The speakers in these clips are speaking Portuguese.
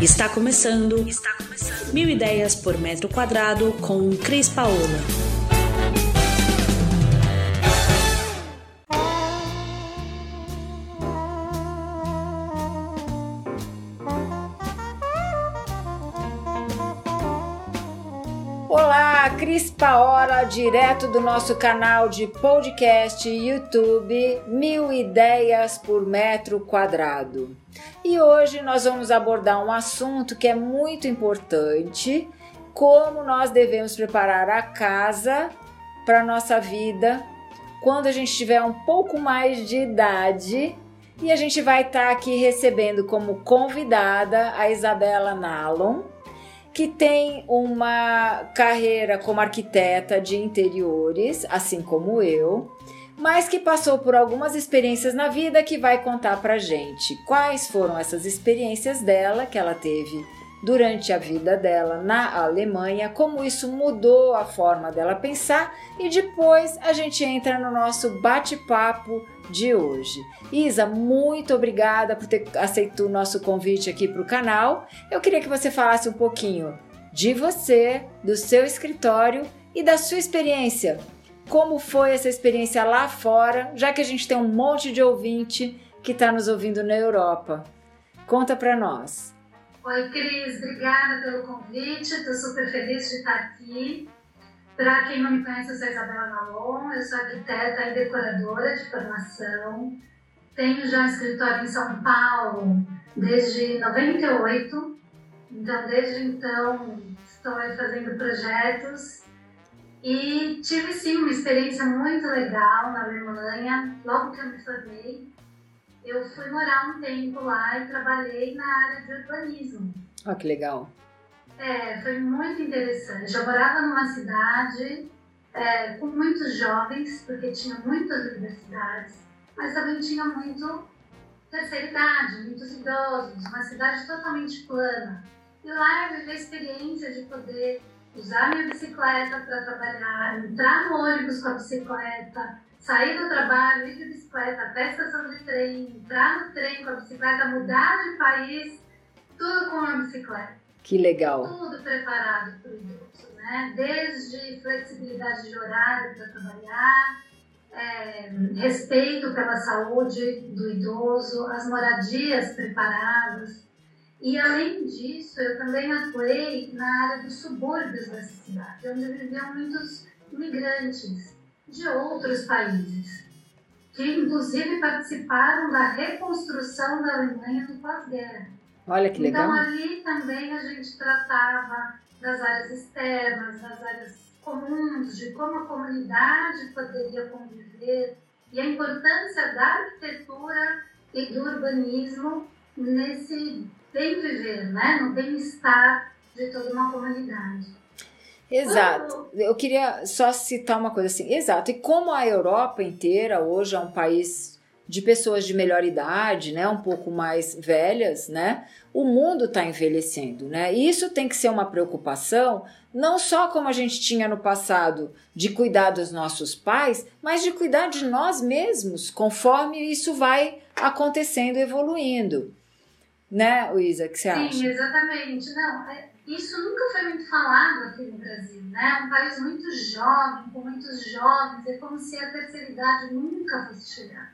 Está começando. Está começando. Mil ideias por metro quadrado com Cris Paola. Olá, Cris Paola, direto do nosso canal de podcast YouTube Mil Ideias por Metro Quadrado. E hoje nós vamos abordar um assunto que é muito importante: como nós devemos preparar a casa para nossa vida quando a gente tiver um pouco mais de idade. E a gente vai estar tá aqui recebendo como convidada a Isabela Nalon, que tem uma carreira como arquiteta de interiores, assim como eu mas que passou por algumas experiências na vida que vai contar pra gente quais foram essas experiências dela que ela teve durante a vida dela na Alemanha, como isso mudou a forma dela pensar e depois a gente entra no nosso bate-papo de hoje. Isa, muito obrigada por ter aceito o nosso convite aqui para o canal. Eu queria que você falasse um pouquinho de você, do seu escritório e da sua experiência como foi essa experiência lá fora, já que a gente tem um monte de ouvinte que está nos ouvindo na Europa. Conta para nós. Oi, Cris, obrigada pelo convite. Estou super feliz de estar aqui. Para quem não me conhece, eu sou Isabela Malon, eu sou arquiteta e decoradora de formação. Tenho já um escritório em São Paulo desde 98. Então, desde então, estou fazendo projetos e tive sim uma experiência muito legal na Alemanha. Logo que eu me formei, eu fui morar um tempo lá e trabalhei na área de urbanismo. Ah, que legal! É, foi muito interessante. Eu morava numa cidade é, com muitos jovens, porque tinha muitas universidades, mas também tinha muito terceira idade, muitos idosos, uma cidade totalmente plana. E lá eu vivi a experiência de poder usar minha bicicleta para trabalhar, entrar no ônibus com a bicicleta, sair do trabalho, ir de bicicleta até a estação de trem, entrar no trem com a bicicleta, mudar de país, tudo com a bicicleta. Que legal. Tudo preparado para o idoso, né? Desde flexibilidade de horário para trabalhar, é, respeito pela saúde do idoso, as moradias preparadas, e além disso, eu também atuei na área dos subúrbios dessa cidade, onde viviam muitos imigrantes de outros países, que inclusive participaram da reconstrução da Alemanha no pós-guerra. Olha que legal. Então ali também a gente tratava das áreas externas, das áreas comuns, de como a comunidade poderia conviver e a importância da arquitetura e do urbanismo nesse bem viver, né? no bem-estar de toda uma comunidade. Exato. Eu queria só citar uma coisa assim. Exato. E como a Europa inteira hoje é um país de pessoas de melhor idade, né, um pouco mais velhas, né? O mundo está envelhecendo, né? E isso tem que ser uma preocupação, não só como a gente tinha no passado de cuidar dos nossos pais, mas de cuidar de nós mesmos, conforme isso vai acontecendo, evoluindo. Né, Luísa, que você Sim, acha? Sim, exatamente. Não, é, isso nunca foi muito falado aqui no Brasil, né? Um país muito jovem, com muitos jovens, é como se a terceira idade nunca fosse chegar.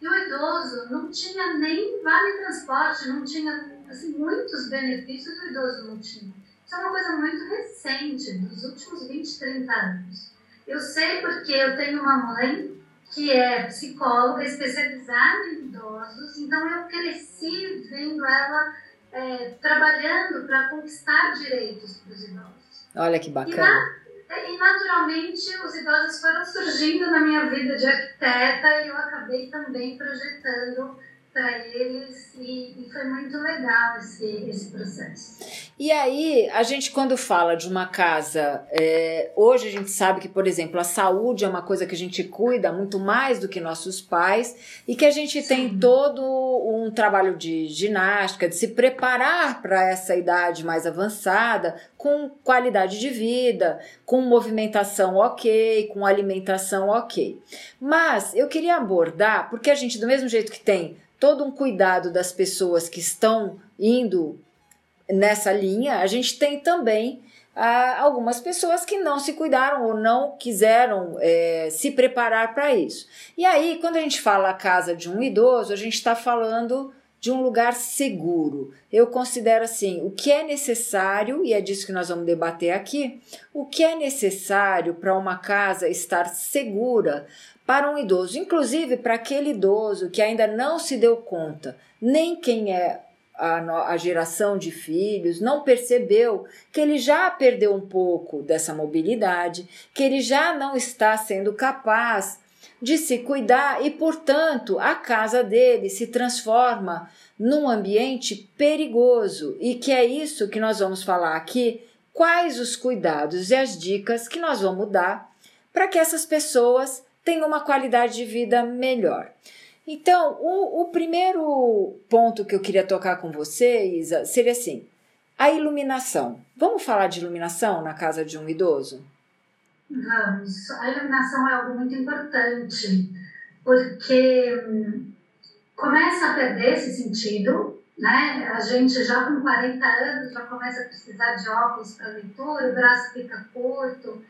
E o idoso não tinha nem vale transporte, não tinha, assim, muitos benefícios o idoso não tinha. Isso é uma coisa muito recente, dos últimos 20, 30 anos. Eu sei porque eu tenho uma mãe que é psicóloga especializada em então eu cresci vendo ela é, trabalhando para conquistar direitos para os idosos. Olha que bacana. E, na, e, naturalmente os idosos foram surgindo na minha vida de arquiteta e eu acabei também projetando para eles e, e, foi muito legal esse, esse processo. E aí, a gente quando fala de uma casa, é, hoje a gente sabe que, por exemplo, a saúde é uma coisa que a gente cuida muito mais do que nossos pais e que a gente Sim. tem todo um trabalho de ginástica, de se preparar para essa idade mais avançada, com qualidade de vida, com movimentação ok, com alimentação ok. Mas eu queria abordar, porque a gente, do mesmo jeito que tem todo um cuidado das pessoas que estão indo nessa linha, a gente tem também ah, algumas pessoas que não se cuidaram ou não quiseram é, se preparar para isso. E aí, quando a gente fala a casa de um idoso, a gente está falando de um lugar seguro. Eu considero assim: o que é necessário, e é disso que nós vamos debater aqui, o que é necessário para uma casa estar segura para um idoso, inclusive para aquele idoso que ainda não se deu conta, nem quem é a, a geração de filhos, não percebeu que ele já perdeu um pouco dessa mobilidade, que ele já não está sendo capaz de se cuidar e, portanto, a casa dele se transforma num ambiente perigoso e que é isso que nós vamos falar aqui. Quais os cuidados e as dicas que nós vamos dar para que essas pessoas tenham uma qualidade de vida melhor? Então, o, o primeiro ponto que eu queria tocar com você, Isa, seria assim: a iluminação. Vamos falar de iluminação na casa de um idoso? Vamos. A iluminação é algo muito importante, porque hum, começa a perder esse sentido, né? A gente já com 40 anos já começa a precisar de óculos para leitura, o braço fica curto.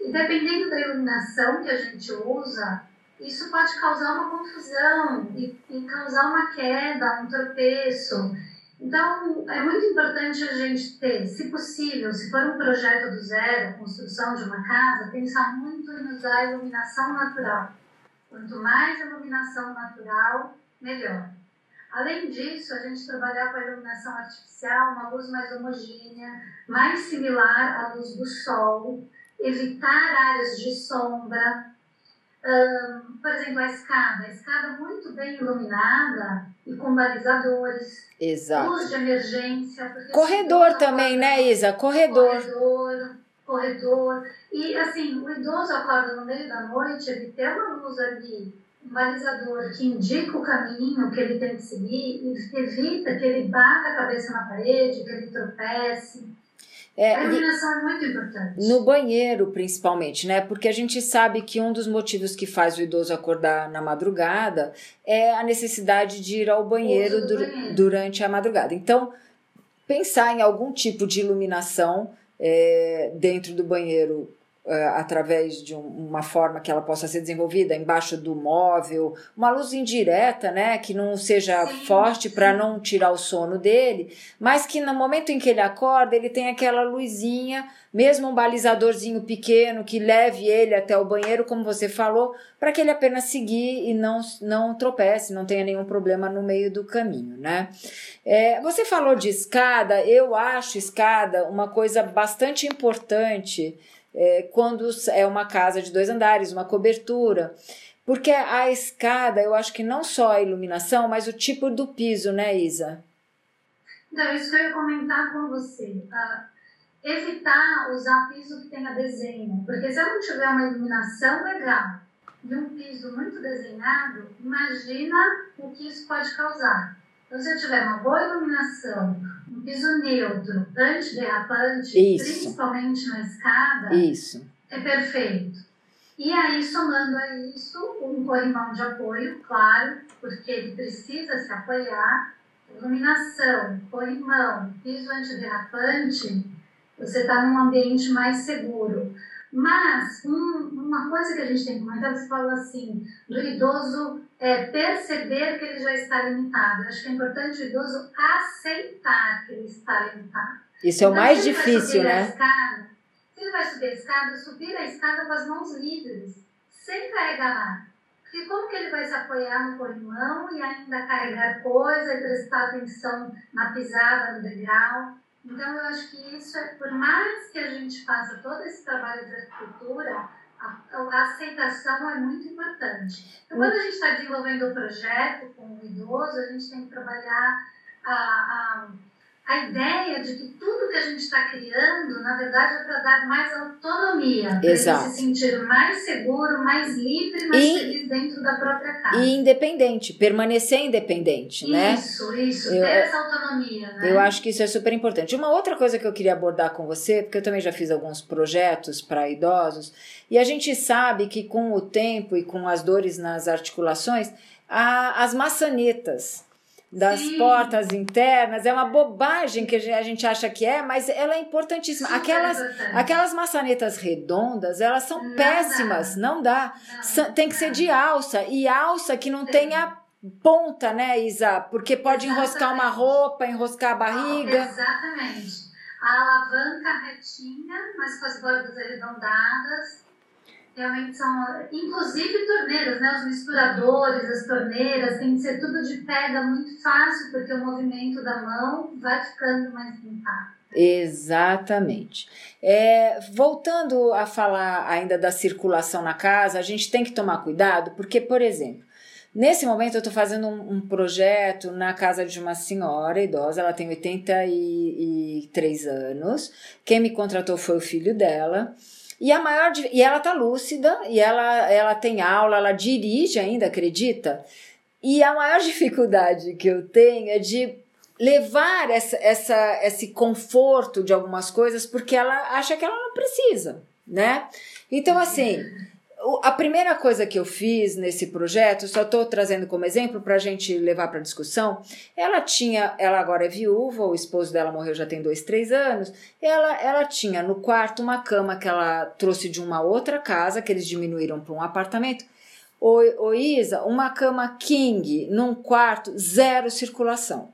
E dependendo da iluminação que a gente usa, isso pode causar uma confusão e, e causar uma queda, um tropeço. Então, é muito importante a gente ter, se possível, se for um projeto do zero, construção de uma casa, pensar muito em usar a iluminação natural. Quanto mais iluminação natural, melhor. Além disso, a gente trabalhar com a iluminação artificial, uma luz mais homogênea, mais similar à luz do sol, evitar áreas de sombra, um, por exemplo, a escada. A escada muito bem iluminada e com balizadores. Exato. Luz de emergência. Corredor também, né, Isa? Corredor. Corredor. Corredor. E, assim, o idoso acorda no meio da noite, ele tem uma luz ali, um balizador que indica o caminho que ele tem que seguir e evita que ele bata a cabeça na parede, que ele tropece. É, a iluminação é muito importante. No banheiro, principalmente, né? Porque a gente sabe que um dos motivos que faz o idoso acordar na madrugada é a necessidade de ir ao banheiro, dur banheiro. durante a madrugada. Então, pensar em algum tipo de iluminação é, dentro do banheiro através de um, uma forma que ela possa ser desenvolvida embaixo do móvel, uma luz indireta, né, que não seja sim, forte para não tirar o sono dele, mas que no momento em que ele acorda, ele tem aquela luzinha, mesmo um balizadorzinho pequeno que leve ele até o banheiro, como você falou, para que ele apenas seguir e não, não tropece, não tenha nenhum problema no meio do caminho, né? É, você falou de escada, eu acho escada uma coisa bastante importante é, quando é uma casa de dois andares, uma cobertura. Porque a escada, eu acho que não só a iluminação, mas o tipo do piso, né, Isa? Então, isso que eu ia comentar com você. Evitar usar piso que tenha desenho. Porque se eu não tiver uma iluminação legal e um piso muito desenhado, imagina o que isso pode causar. Então, se eu tiver uma boa iluminação, um piso neutro, antiderrapante, Isso. principalmente na escada, Isso. é perfeito. E aí, somando a isso, um corrimão de apoio, claro, porque ele precisa se apoiar. Iluminação, corrimão, piso antiderrapante, você está num ambiente mais seguro. Mas um, uma coisa que a gente tem que comentar, você falou assim, do idoso é, perceber que ele já está limitado. Eu acho que é importante o idoso aceitar que ele está limitado. Isso é o então, mais difícil, né? Escada, se ele vai subir a escada, subir a escada com as mãos livres, sem carregar nada. Porque como que ele vai se apoiar no corrimão e ainda carregar coisa e prestar atenção na pisada, no degrau? Então, eu acho que isso é, por mais que a gente faça todo esse trabalho de arquitetura, a, aceitação é muito importante. Então, quando a gente está desenvolvendo o um projeto com o idoso, a gente tem que trabalhar a, a a ideia de que tudo que a gente está criando, na verdade, é para dar mais autonomia, para se sentir mais seguro, mais livre, mais e, feliz dentro da própria casa. E independente, permanecer independente, isso, né? Isso, isso, ter essa autonomia, né? Eu acho que isso é super importante. Uma outra coisa que eu queria abordar com você, porque eu também já fiz alguns projetos para idosos, e a gente sabe que com o tempo e com as dores nas articulações, há as maçanetas das Sim. portas internas. É uma bobagem que a gente acha que é, mas ela é importantíssima. Super aquelas, importante. aquelas maçanetas redondas, elas são não péssimas, dá. não dá. Não, tem que ser de alça, e alça que não tenha ponta, né, Isa? Porque pode Exatamente. enroscar uma roupa, enroscar a barriga. Exatamente. A alavanca retinha, mas com as bordas arredondadas realmente são, inclusive torneiras, né? Os misturadores, as torneiras, tem que ser tudo de pega muito fácil, porque o movimento da mão vai ficando mais limpado. Exatamente. É, voltando a falar ainda da circulação na casa, a gente tem que tomar cuidado, porque, por exemplo, Nesse momento eu estou fazendo um, um, projeto na casa de uma senhora idosa, ela tem 83 anos. Quem me contratou foi o filho dela. E a maior e ela tá lúcida e ela ela tem aula, ela dirige ainda, acredita? E a maior dificuldade que eu tenho é de levar essa, essa, esse conforto de algumas coisas porque ela acha que ela não precisa, né? Então, assim, a primeira coisa que eu fiz nesse projeto, só estou trazendo como exemplo para a gente levar para discussão. Ela tinha, ela agora é viúva, o esposo dela morreu já tem dois, três anos. Ela, ela tinha no quarto uma cama que ela trouxe de uma outra casa, que eles diminuíram para um apartamento. O, o Isa, uma cama king num quarto, zero circulação.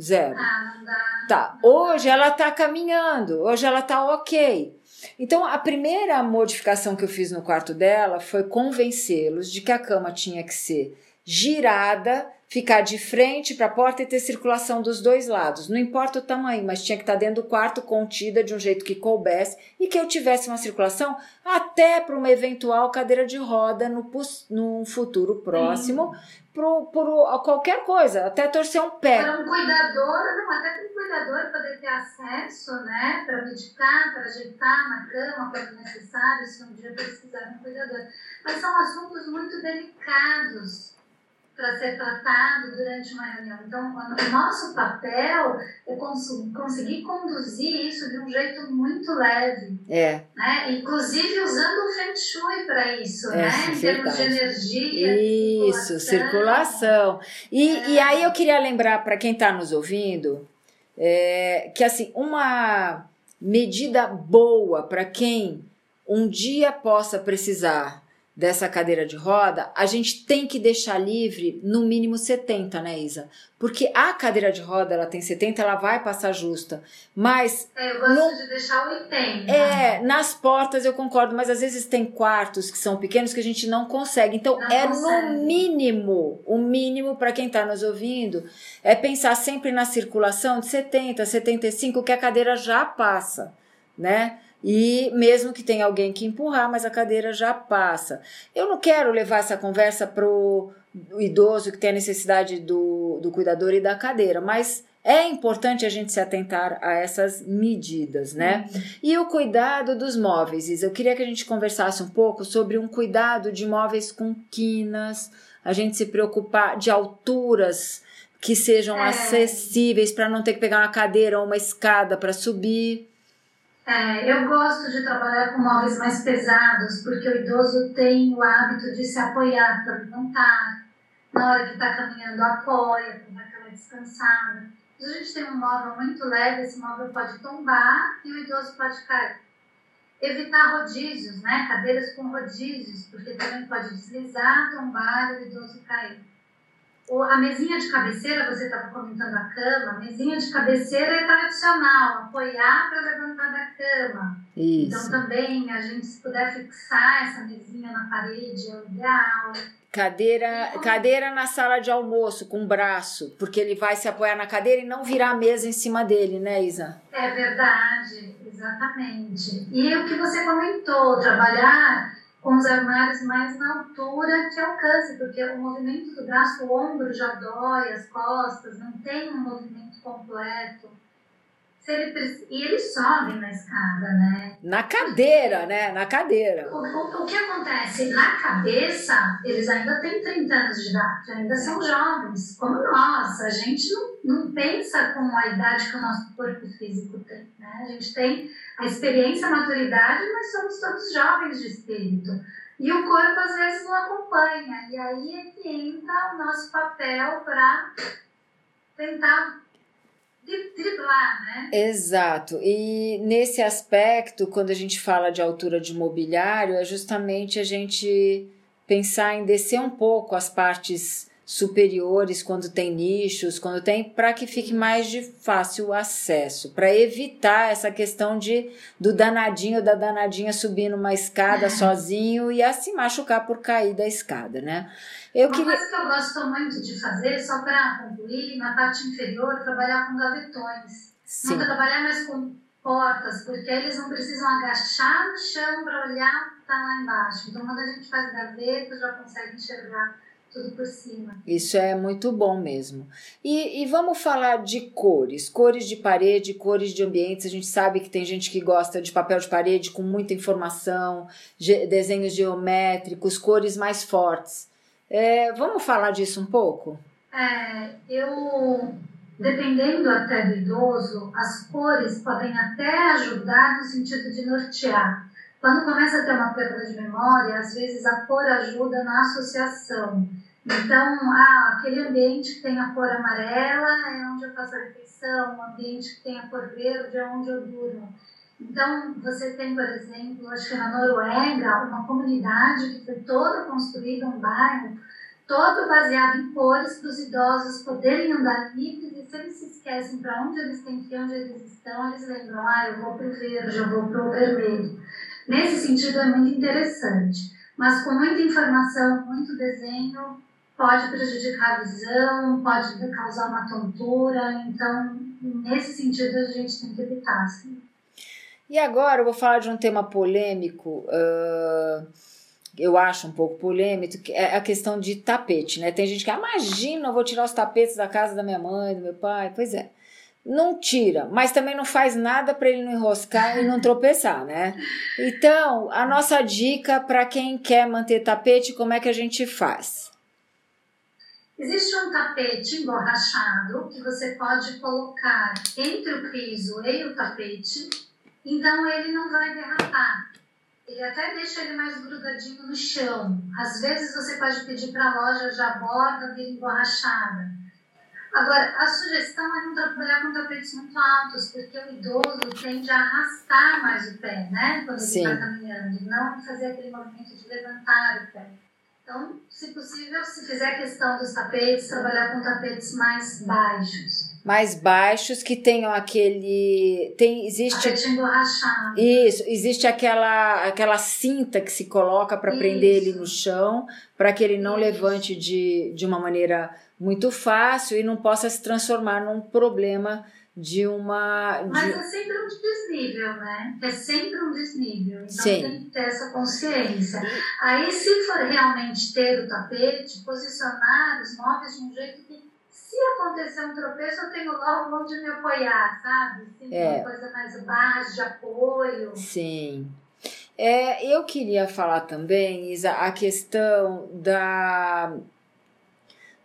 Zero. Ah, não dá. Tá. Hoje ela tá caminhando, hoje ela tá ok. Então, a primeira modificação que eu fiz no quarto dela foi convencê-los de que a cama tinha que ser girada, ficar de frente para a porta e ter circulação dos dois lados. Não importa o tamanho, mas tinha que estar tá dentro do quarto contida de um jeito que coubesse e que eu tivesse uma circulação até para uma eventual cadeira de roda no, no futuro próximo, por, por qualquer coisa, até torcer um pé. Para um cuidador, não, até para um cuidador poder ter acesso, né, para medicar, para ajeitar na cama quando necessário, se um dia precisar de um cuidador. Mas são assuntos muito delicados para ser tratado durante uma reunião. Então, o nosso papel é conseguir conduzir isso de um jeito muito leve. É. Né? Inclusive usando o Feng Shui para isso, é, né? em termos de energia. Isso, circulação. circulação. E, é. e aí eu queria lembrar para quem está nos ouvindo é, que assim, uma medida boa para quem um dia possa precisar dessa cadeira de roda, a gente tem que deixar livre no mínimo 70, né, Isa? Porque a cadeira de roda, ela tem 70, ela vai passar justa. Mas. É, eu gosto no, de deixar 80. É, nas portas eu concordo, mas às vezes tem quartos que são pequenos que a gente não consegue. Então, não é consegue. no mínimo, o mínimo para quem está nos ouvindo, é pensar sempre na circulação de 70, 75, que a cadeira já passa, né? E mesmo que tenha alguém que empurrar, mas a cadeira já passa. Eu não quero levar essa conversa para o idoso que tem a necessidade do, do cuidador e da cadeira, mas é importante a gente se atentar a essas medidas, né? Uhum. E o cuidado dos móveis, Isa. Eu queria que a gente conversasse um pouco sobre um cuidado de móveis com quinas, a gente se preocupar de alturas que sejam é. acessíveis para não ter que pegar uma cadeira ou uma escada para subir. É, eu gosto de trabalhar com móveis mais pesados, porque o idoso tem o hábito de se apoiar para levantar. Na hora que está caminhando, apoia para dar aquela descansada. Se a gente tem um móvel muito leve, esse móvel pode tombar e o idoso pode cair. Evitar rodízios, né? cadeiras com rodízios, porque também pode deslizar, tombar e o idoso cair a mesinha de cabeceira, você estava comentando a cama, a mesinha de cabeceira é tradicional, apoiar para levantar da cama. Isso. Então também a gente se puder fixar essa mesinha na parede é o ideal. Cadeira, cadeira na sala de almoço com braço, porque ele vai se apoiar na cadeira e não virar a mesa em cima dele, né, Isa? É verdade, exatamente. E o que você comentou, trabalhar com os armários mais na altura que alcance, porque o movimento do braço, o ombro já dói, as costas, não tem um movimento completo. Ele, e eles sobem na escada, né? Na cadeira, né? Na cadeira. O, o, o, que acontece? Na cabeça, eles ainda têm 30 anos de idade, ainda são jovens, como nós. A gente não, não pensa com a idade que o nosso corpo físico tem, né? A gente tem a experiência, a maturidade, mas somos todos jovens de espírito. E o corpo às vezes não acompanha. E aí é que entra o nosso papel para tentar driblar, né? Exato. E nesse aspecto, quando a gente fala de altura de mobiliário, é justamente a gente pensar em descer um pouco as partes superiores quando tem nichos, quando tem para que fique mais de fácil acesso, para evitar essa questão de do danadinho da danadinha subir numa escada sozinho e a se machucar por cair da escada, né? Eu Uma queria... coisa que eu gosto muito de fazer, só para concluir, na parte inferior, trabalhar com gavetões. Sim. Não trabalhar mais com portas, porque eles não precisam agachar no chão para olhar o que está lá embaixo. Então, quando a gente faz gaveta, já consegue enxergar tudo por cima. Isso é muito bom mesmo. E, e vamos falar de cores, cores de parede, cores de ambientes. A gente sabe que tem gente que gosta de papel de parede com muita informação, desenhos geométricos, cores mais fortes. É, vamos falar disso um pouco? É, eu, dependendo até do idoso, as cores podem até ajudar no sentido de nortear. Quando começa a ter uma perda de memória, às vezes a cor ajuda na associação. Então, ah, aquele ambiente que tem a cor amarela é onde eu faço a refeição, o ambiente que tem a cor verde é onde eu durmo. Então, você tem, por exemplo, acho que na Noruega, uma comunidade que foi toda construída, um bairro, todo baseado em cores para os idosos poderem andar livres e se eles se esquecem para onde eles têm que ir, onde eles estão, eles lembram, ah, eu vou para o verde, eu vou para o vermelho. Nesse sentido é muito interessante, mas com muita informação, muito desenho, pode prejudicar a visão, pode causar uma tontura, então nesse sentido a gente tem que evitar. Sim. E agora eu vou falar de um tema polêmico, uh, eu acho um pouco polêmico, é a questão de tapete, né? Tem gente que, imagina, eu vou tirar os tapetes da casa da minha mãe, do meu pai. Pois é não tira, mas também não faz nada para ele não enroscar e não tropeçar, né? Então, a nossa dica para quem quer manter tapete, como é que a gente faz? Existe um tapete emborrachado que você pode colocar entre o piso e o tapete, então ele não vai derrapar. Ele até deixa ele mais grudadinho no chão. Às vezes você pode pedir para a loja já borda dele emborrachada. Agora, a sugestão é não trabalhar com tapetes muito altos, porque o idoso tende a arrastar mais o pé, né? Quando Sim. ele está caminhando, não fazer aquele movimento de levantar o pé. Então, se possível, se fizer questão dos tapetes, trabalhar com tapetes mais baixos. Mais baixos que tenham aquele. Tem, existe. Tapete emborrachado. Isso, existe aquela, aquela cinta que se coloca para prender ele no chão, para que ele não Isso. levante de, de uma maneira muito fácil e não possa se transformar num problema de uma. De... Mas é sempre um desnível, né? É sempre um desnível. Então Sim. tem que ter essa consciência. Aí, se for realmente ter o tapete, posicionar os móveis de um jeito que, se acontecer um tropeço, eu tenho logo onde me apoiar, sabe? Assim, é. Uma coisa mais baixa, de apoio. Sim. É, eu queria falar também, Isa, a questão da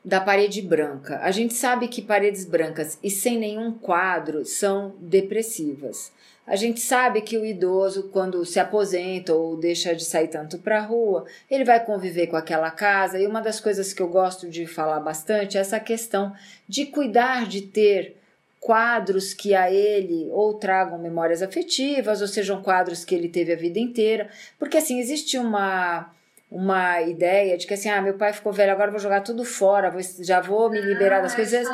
da parede branca. A gente sabe que paredes brancas e sem nenhum quadro são depressivas. A gente sabe que o idoso, quando se aposenta ou deixa de sair tanto para a rua, ele vai conviver com aquela casa. E uma das coisas que eu gosto de falar bastante é essa questão de cuidar de ter quadros que a ele ou tragam memórias afetivas, ou sejam quadros que ele teve a vida inteira. Porque assim, existe uma uma ideia de que assim, ah, meu pai ficou velho, agora vou jogar tudo fora, vou, já vou me liberar das coisas.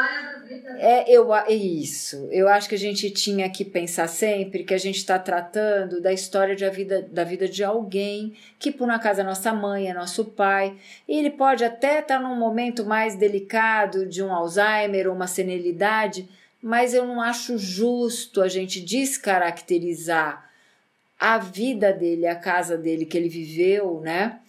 É, eu, é isso. Eu acho que a gente tinha que pensar sempre que a gente está tratando da história de a vida, da vida de alguém que, por uma casa, é nossa mãe, é nosso pai. E ele pode até estar tá num momento mais delicado de um Alzheimer ou uma senilidade, mas eu não acho justo a gente descaracterizar a vida dele, a casa dele que ele viveu, né?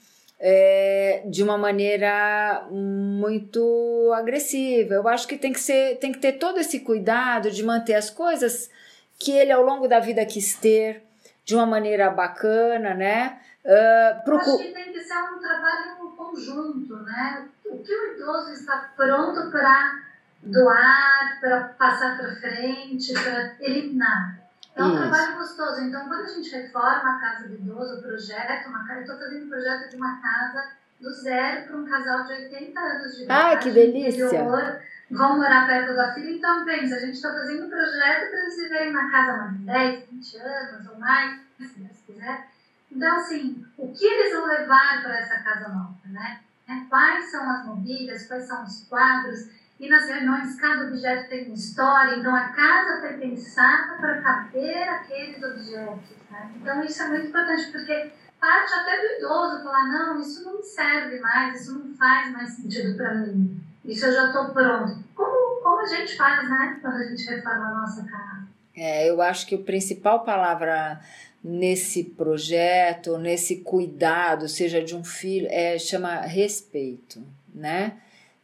É, de uma maneira muito agressiva. Eu acho que tem que ser, tem que ter todo esse cuidado de manter as coisas que ele ao longo da vida quis ter de uma maneira bacana, né? Uh. Acho que tem que ser um trabalho conjunto, né? O que o idoso está pronto para doar, para passar para frente, para eliminar. É um trabalho gostoso. Então, quando a gente reforma a casa do idoso, o projeto, uma, eu estou fazendo um projeto de uma casa do zero para um casal de 80 anos de idade. Ai, que delícia! Interior, vão morar perto da filha, então pensa, a gente está fazendo um projeto para eles viverem na casa mais de 10, 20 anos ou mais, se Deus quiser. Então, assim, o que eles vão levar para essa casa nova, né? É, quais são as mobílias, quais são os quadros, e nas reuniões cada objeto tem uma história, então a casa foi pensada para caber aqueles objetos. Né? Então isso é muito importante, porque parte até do idoso falar, não, isso não me serve mais, isso não faz mais sentido para mim, isso eu já estou pronto. Como, como a gente faz, né, quando a gente reforma a nossa casa? É, eu acho que a principal palavra nesse projeto, nesse cuidado, seja de um filho, é chama respeito, né?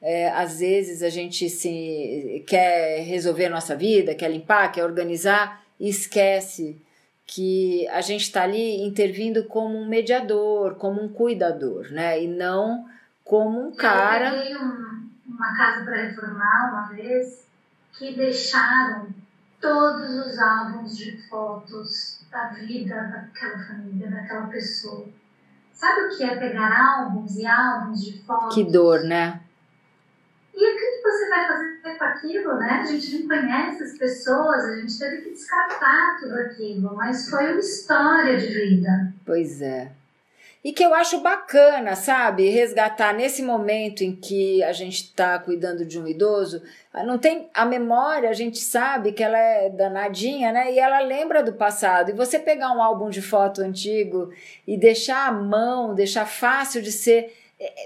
É, às vezes a gente se quer resolver a nossa vida, quer limpar, quer organizar e esquece que a gente está ali intervindo como um mediador, como um cuidador, né? E não como um cara. Eu peguei um, uma casa para reformar uma vez que deixaram todos os álbuns de fotos da vida daquela família, daquela pessoa. Sabe o que é pegar álbuns e álbuns de fotos? Que dor, né? Você vai fazer com aquilo, né? A gente não conhece as pessoas, a gente teve que descartar tudo aquilo, mas foi uma história de vida. Pois é. E que eu acho bacana, sabe? Resgatar nesse momento em que a gente está cuidando de um idoso, não tem a memória, a gente sabe que ela é danadinha, né? E ela lembra do passado. E você pegar um álbum de foto antigo e deixar à mão, deixar fácil de ser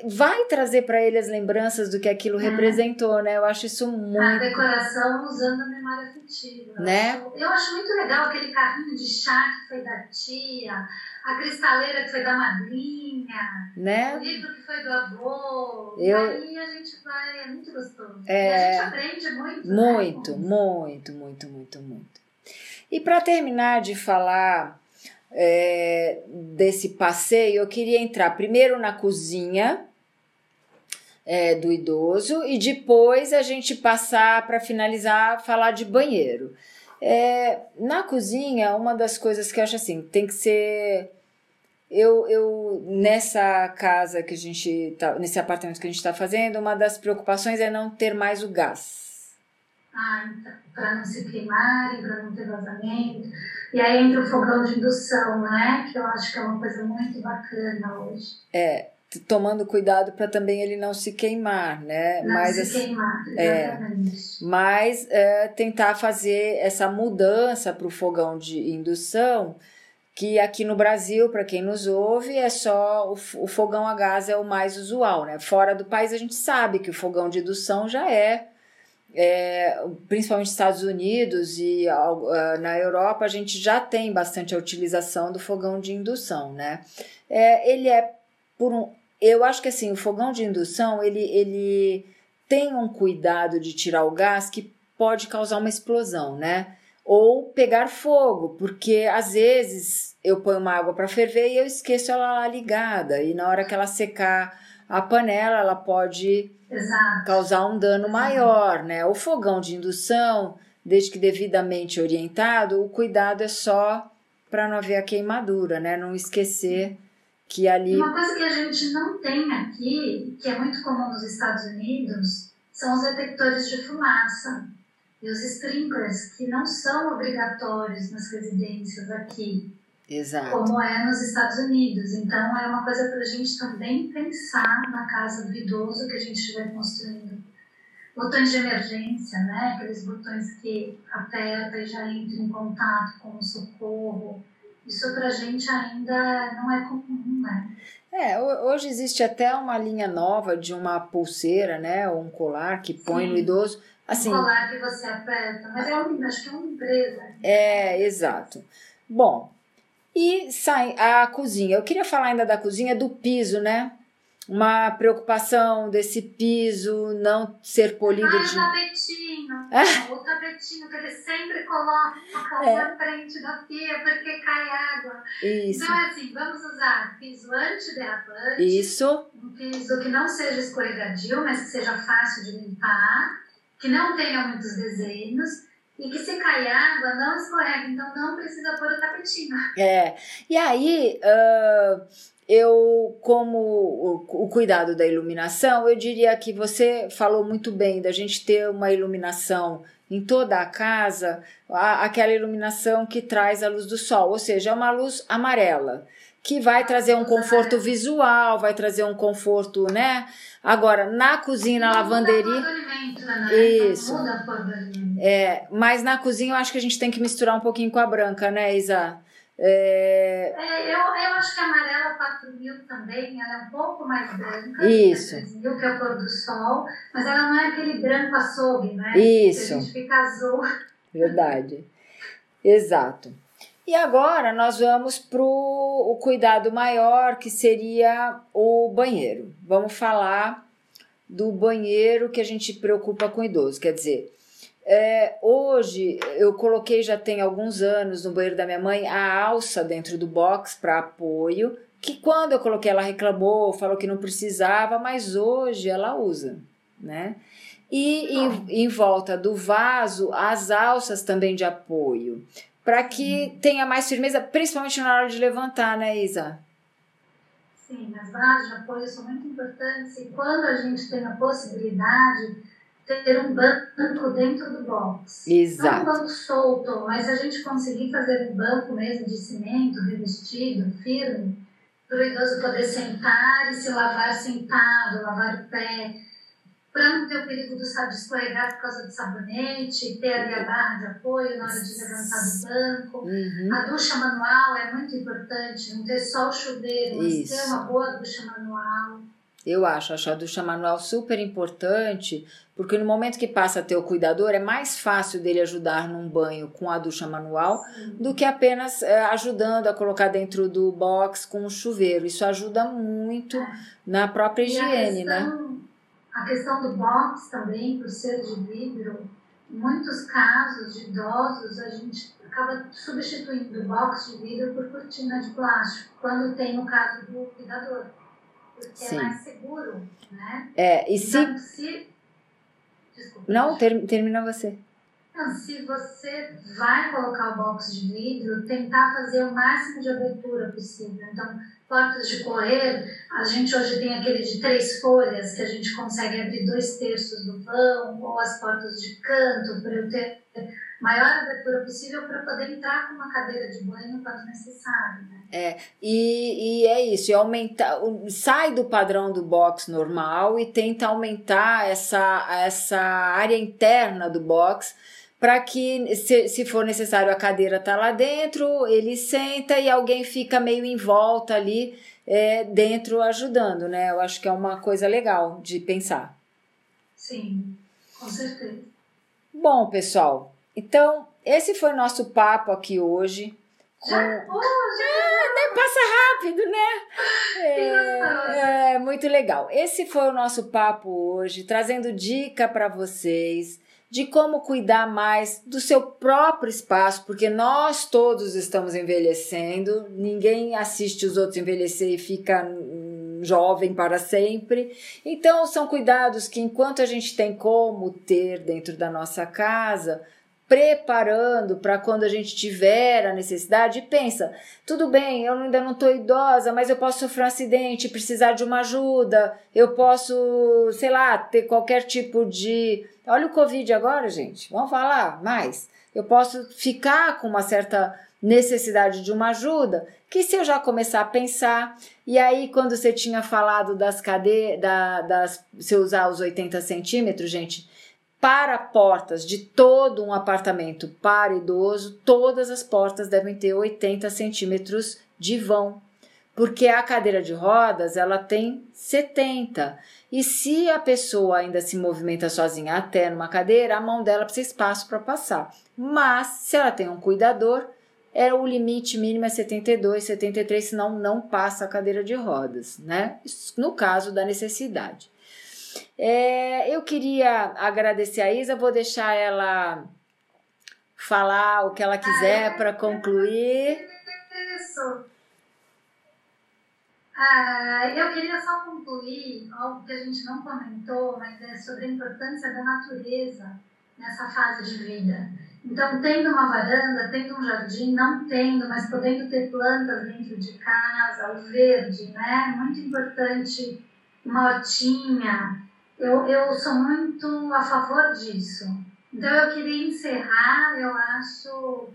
vai trazer para ele as lembranças do que aquilo é. representou, né? Eu acho isso muito. A decoração usando a memória afetiva. Né? Eu acho, eu acho muito legal aquele carrinho de chá que foi da tia, a cristaleira que foi da madrinha, né? o livro que foi do avô. Eu... E aí a gente vai, é muito gostoso. É... E a gente aprende muito. Muito, né? muito, muito, muito, muito. E para terminar de falar é, desse passeio, eu queria entrar primeiro na cozinha é, do idoso e depois a gente passar para finalizar falar de banheiro. É, na cozinha, uma das coisas que eu acho assim, tem que ser. Eu, eu nessa casa que a gente tá, nesse apartamento que a gente está fazendo, uma das preocupações é não ter mais o gás. Ah, então, para não se queimar, para não ter vazamento. E aí entra o fogão de indução, né? Que eu acho que é uma coisa muito bacana hoje. É, tomando cuidado para também ele não se queimar, né? Não mas, se queimar, exatamente. É, mas é, tentar fazer essa mudança para o fogão de indução, que aqui no Brasil, para quem nos ouve, é só o, o fogão a gás é o mais usual, né? Fora do país a gente sabe que o fogão de indução já é é, principalmente nos Estados Unidos e uh, na Europa, a gente já tem bastante a utilização do fogão de indução, né? É, ele é por um. Eu acho que assim, o fogão de indução ele, ele tem um cuidado de tirar o gás que pode causar uma explosão, né? Ou pegar fogo, porque às vezes eu ponho uma água para ferver e eu esqueço ela lá ligada, e na hora que ela secar a panela, ela pode Exato. causar um dano maior, né? O fogão de indução, desde que devidamente orientado, o cuidado é só para não haver a queimadura, né? Não esquecer que ali. Uma coisa que a gente não tem aqui, que é muito comum nos Estados Unidos, são os detectores de fumaça e os sprinklers, que não são obrigatórios nas residências aqui. Exato. como é nos Estados Unidos. Então, é uma coisa para a gente também pensar na casa do idoso que a gente estiver construindo. Botões de emergência, né? aqueles botões que aperta e já entra em contato com o socorro. Isso para a gente ainda não é comum, né? É, hoje existe até uma linha nova de uma pulseira, né, ou um colar que põe Sim. no idoso. Assim, um colar que você aperta, mas é uma, acho que é uma empresa. É, exato. Bom, e sai a cozinha. Eu queria falar ainda da cozinha, do piso, né? Uma preocupação desse piso não ser polido ah, de. o tapetinho. Ah. O tapetinho que ele sempre coloca é. na frente da pia porque cai água. Isso. Então, assim, vamos usar piso antiderrapante. Isso. Um piso que não seja escorregadio, mas que seja fácil de limpar, que não tenha muitos desenhos e que se cair água não escorrega, então não precisa pôr o tapetinho. É, e aí uh, eu, como o, o, cuidado da iluminação, eu diria que você falou muito bem da gente ter uma iluminação em toda a casa, a, aquela iluminação que traz a luz do sol, ou seja, é uma luz amarela, que vai trazer um conforto visual, vai trazer um conforto, né? Agora, na cozinha, na lavanderia. Né? Isso. É, mas na cozinha eu acho que a gente tem que misturar um pouquinho com a branca, né, Isa? É... É, eu, eu acho que a amarela 4000 também, ela é um pouco mais branca. Isso. Do que a cor do sol, mas ela não é aquele branco açougue, né? Isso. Que a gente fica azul. Verdade. Exato. E agora nós vamos para o cuidado maior, que seria o banheiro. Vamos falar do banheiro que a gente preocupa com idoso. Quer dizer, é, hoje eu coloquei já tem alguns anos no banheiro da minha mãe a alça dentro do box para apoio, que quando eu coloquei ela reclamou, falou que não precisava, mas hoje ela usa, né? E em, em volta do vaso as alças também de apoio, para que tenha mais firmeza, principalmente na hora de levantar, né, Isa? Sim, as bases de apoio são muito importantes e quando a gente tem a possibilidade ter um banco dentro do box. Exato. Não um banco solto, mas a gente conseguir fazer um banco mesmo de cimento, revestido, firme, para o idoso poder sentar e se lavar sentado, lavar o pé, para não ter o perigo do sábio escorregar por causa do sabonete, ter ali a barra de apoio na hora de levantar do banco. Uhum. A ducha manual é muito importante, não ter só o chuveiro, mas Isso. ter uma boa ducha manual. Eu acho, acho a ducha manual super importante, porque no momento que passa a ter o cuidador, é mais fácil dele ajudar num banho com a ducha manual Sim. do que apenas é, ajudando a colocar dentro do box com o chuveiro. Isso ajuda muito na própria higiene, e a né? A questão do box também, por ser de vidro, em muitos casos de idosos, a gente acaba substituindo o box de vidro por cortina de plástico, quando tem o caso do cuidador porque Sim. é mais seguro, né? É, e se. Então, se... Desculpa. Não, ter, termina você. Então, se você vai colocar o box de vidro, tentar fazer o máximo de abertura possível. Então, portas de correr, a gente hoje tem aquele de três folhas, que a gente consegue abrir dois terços do vão, ou as portas de canto, para eu ter maior abertura possível para poder entrar com uma cadeira de banho quando necessário. Né? É, e, e é isso, e aumentar, sai do padrão do box normal e tenta aumentar essa, essa área interna do box para que, se, se for necessário, a cadeira tá lá dentro, ele senta e alguém fica meio em volta ali é, dentro ajudando, né? Eu acho que é uma coisa legal de pensar. Sim, com certeza. Bom, pessoal, então esse foi nosso papo aqui hoje. Com... Já? Oh, já. Passa rápido, né? É, é, muito legal. Esse foi o nosso papo hoje, trazendo dica para vocês de como cuidar mais do seu próprio espaço, porque nós todos estamos envelhecendo, ninguém assiste os outros envelhecer e fica jovem para sempre. Então, são cuidados que, enquanto a gente tem como ter dentro da nossa casa, preparando para quando a gente tiver a necessidade, pensa, tudo bem, eu ainda não estou idosa, mas eu posso sofrer um acidente, precisar de uma ajuda, eu posso, sei lá, ter qualquer tipo de. Olha o Covid agora, gente, vamos falar mais. Eu posso ficar com uma certa necessidade de uma ajuda, que se eu já começar a pensar, e aí quando você tinha falado das cadeiras, da, das, se usar os 80 centímetros, gente, para portas de todo um apartamento para idoso, todas as portas devem ter 80 centímetros de vão, porque a cadeira de rodas ela tem 70. E se a pessoa ainda se movimenta sozinha até numa cadeira, a mão dela precisa espaço para passar. Mas se ela tem um cuidador, é o limite mínimo é 72, 73, senão não passa a cadeira de rodas, né? No caso da necessidade. É, eu queria agradecer a Isa, vou deixar ela falar o que ela quiser para concluir. Isso. Ah, eu queria só concluir algo que a gente não comentou, mas é sobre a importância da natureza nessa fase de vida. Então, tendo uma varanda, tendo um jardim, não tendo, mas podendo ter plantas dentro de casa, o verde, né? Muito importante, uma hortinha. Eu, eu sou muito a favor disso. Então, eu queria encerrar, eu acho,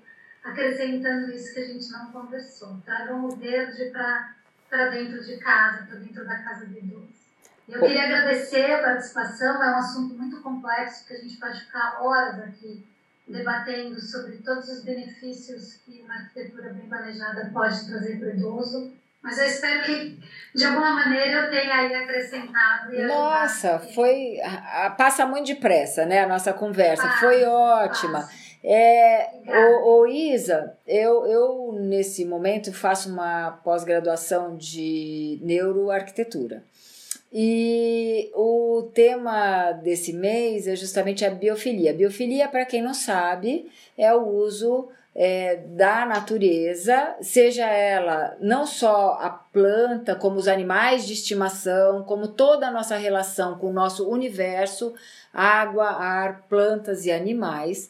acrescentando isso que a gente não conversou. Tragam o verde para dentro de casa, para dentro da casa de idoso. Eu queria agradecer a participação, é um assunto muito complexo que a gente pode ficar horas aqui debatendo sobre todos os benefícios que uma arquitetura bem planejada pode trazer para o idoso. Mas eu espero que, de alguma maneira, eu tenha aí acrescentado. Nossa, foi. Passa muito depressa, né? A nossa conversa. Ah, foi ótima. Passa. É, o, o, Isa, eu, eu nesse momento faço uma pós-graduação de neuroarquitetura. E o tema desse mês é justamente a biofilia. Biofilia, para quem não sabe, é o uso é, da natureza, seja ela não só a planta, como os animais de estimação, como toda a nossa relação com o nosso universo, água, ar, plantas e animais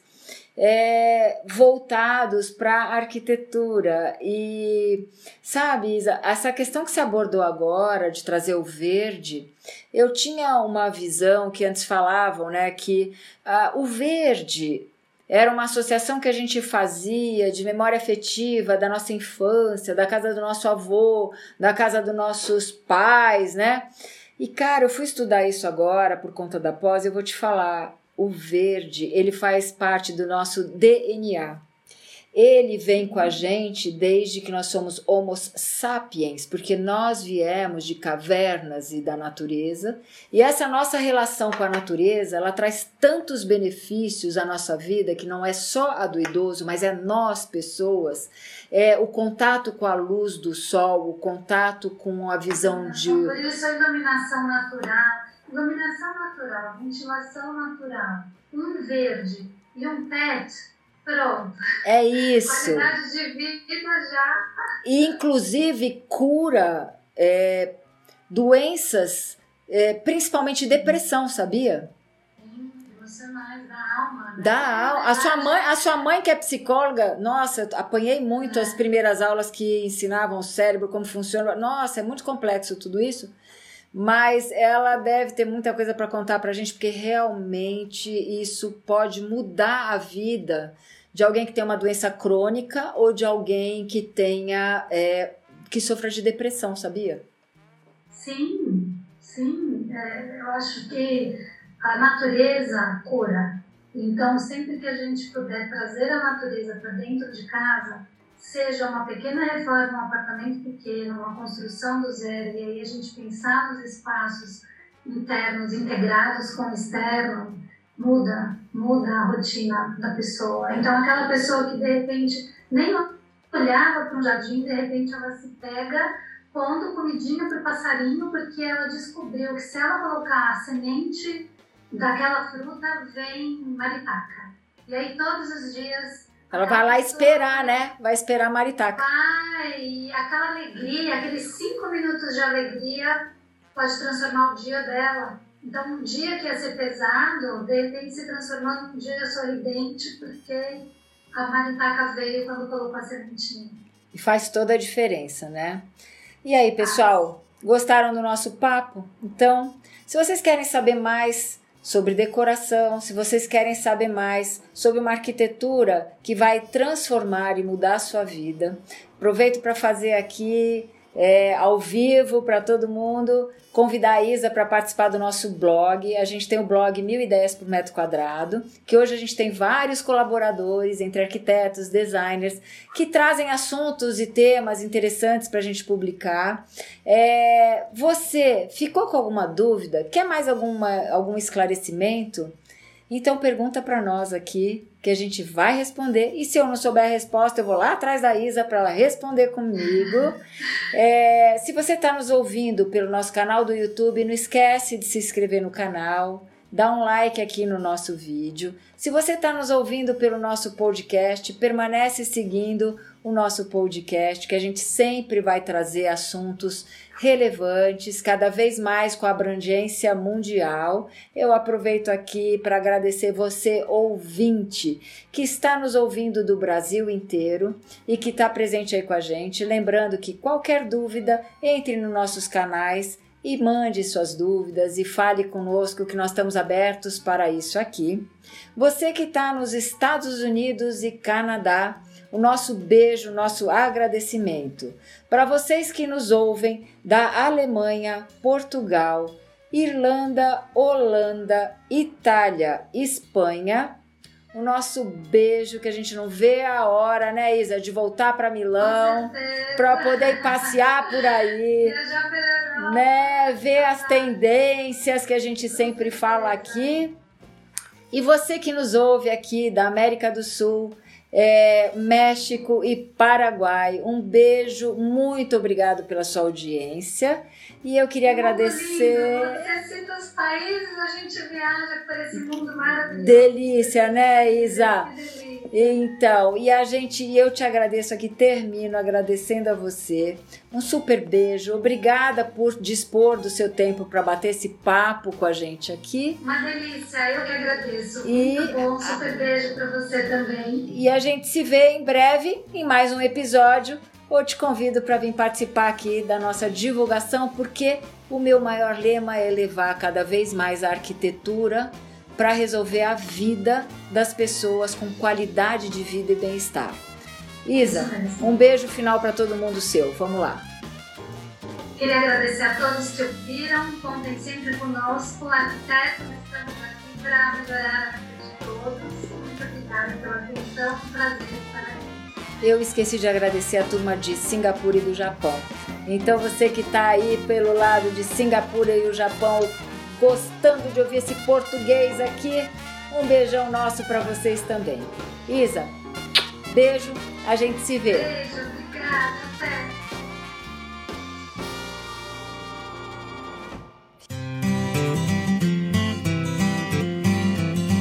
é, voltados para a arquitetura. E sabe, Isa, essa questão que se abordou agora de trazer o verde, eu tinha uma visão que antes falavam, né, que uh, o verde era uma associação que a gente fazia de memória afetiva da nossa infância, da casa do nosso avô, da casa dos nossos pais, né? E cara, eu fui estudar isso agora por conta da pós, eu vou te falar, o verde, ele faz parte do nosso DNA. Ele vem com a gente desde que nós somos Homo sapiens, porque nós viemos de cavernas e da natureza, e essa nossa relação com a natureza, ela traz tantos benefícios à nossa vida que não é só a do idoso, mas é nós pessoas, é o contato com a luz do sol, o contato com a visão de Por isso a iluminação natural, iluminação natural, ventilação natural, um verde e um pet, pronto. É isso. Qualidade de vida já. E, inclusive, cura é, doenças, é, principalmente depressão, sabia? emocionais da alma. Né? Da alma. A sua mãe, a sua mãe que é psicóloga, nossa, apanhei muito é. as primeiras aulas que ensinavam o cérebro como funciona. Nossa, é muito complexo tudo isso mas ela deve ter muita coisa para contar para a gente, porque realmente isso pode mudar a vida de alguém que tem uma doença crônica ou de alguém que tenha é, que sofra de depressão, sabia? Sim, sim. É, eu acho que a natureza cura. Então, sempre que a gente puder trazer a natureza para dentro de casa, seja uma pequena reforma, um apartamento pequeno, uma construção do zero, e aí a gente pensar nos espaços internos integrados com o externo, muda, muda a rotina da pessoa. Então, aquela pessoa que de repente nem olhava para um jardim, de repente ela se pega pondo comidinha para o passarinho, porque ela descobriu que se ela colocar a semente daquela fruta, vem maritaca. E aí, todos os dias, ela vai lá esperar, né? Vai esperar a maritaca. Vai, aquela alegria, aqueles cinco minutos de alegria pode transformar o dia dela. Então, um dia que ia ser pesado, de repente se transformando num dia sorridente, porque a maritaca veio quando colocou a sementinha. E faz toda a diferença, né? E aí, pessoal, gostaram do nosso papo? Então, se vocês querem saber mais sobre decoração, se vocês querem saber mais sobre uma arquitetura que vai transformar e mudar a sua vida, aproveito para fazer aqui é, ao vivo para todo mundo convidar a Isa para participar do nosso blog. A gente tem o blog Mil Ideias por Metro Quadrado, que hoje a gente tem vários colaboradores, entre arquitetos, designers, que trazem assuntos e temas interessantes para a gente publicar. É, você ficou com alguma dúvida? Quer mais alguma, algum esclarecimento? Então pergunta para nós aqui que a gente vai responder. E se eu não souber a resposta, eu vou lá atrás da Isa para ela responder comigo. É, se você está nos ouvindo pelo nosso canal do YouTube, não esquece de se inscrever no canal, dá um like aqui no nosso vídeo. Se você está nos ouvindo pelo nosso podcast, permanece seguindo o nosso podcast, que a gente sempre vai trazer assuntos relevantes, cada vez mais com abrangência mundial. Eu aproveito aqui para agradecer você, ouvinte, que está nos ouvindo do Brasil inteiro e que está presente aí com a gente. Lembrando que qualquer dúvida, entre nos nossos canais e mande suas dúvidas e fale conosco que nós estamos abertos para isso aqui. Você que está nos Estados Unidos e Canadá, o nosso beijo, nosso agradecimento. Para vocês que nos ouvem da Alemanha, Portugal, Irlanda, Holanda, Itália, Espanha, o nosso beijo que a gente não vê a hora, né, Isa, de voltar para Milão, para poder passear por aí, né, ver as tendências que a gente sempre fala aqui. E você que nos ouve aqui da América do Sul, é, México e Paraguai. Um beijo, muito obrigado pela sua audiência. E eu queria muito agradecer. Lindo. Você cita os países, a gente viaja por esse mundo maravilhoso. Delícia, né, Isa? Então, e a gente, eu te agradeço aqui, termino agradecendo a você. Um super beijo, obrigada por dispor do seu tempo para bater esse papo com a gente aqui. Uma delícia, eu que agradeço. E Muito bom, super beijo para você também. E a gente se vê em breve em mais um episódio. Eu te convido para vir participar aqui da nossa divulgação, porque o meu maior lema é levar cada vez mais a arquitetura para resolver a vida das pessoas com qualidade de vida e bem-estar. Isa, um beijo final para todo mundo seu. Vamos lá. Queria agradecer a todos que ouviram. Contem sempre conosco. Arquitetos, estamos aqui para melhorar a vida de todos. Muito obrigada pela atenção. Um prazer. Eu esqueci de agradecer a turma de Singapura e do Japão. Então você que está aí pelo lado de Singapura e o Japão, gostando de ouvir esse português aqui, um beijão nosso para vocês também. Isa, beijo, a gente se vê. Beijo, obrigada,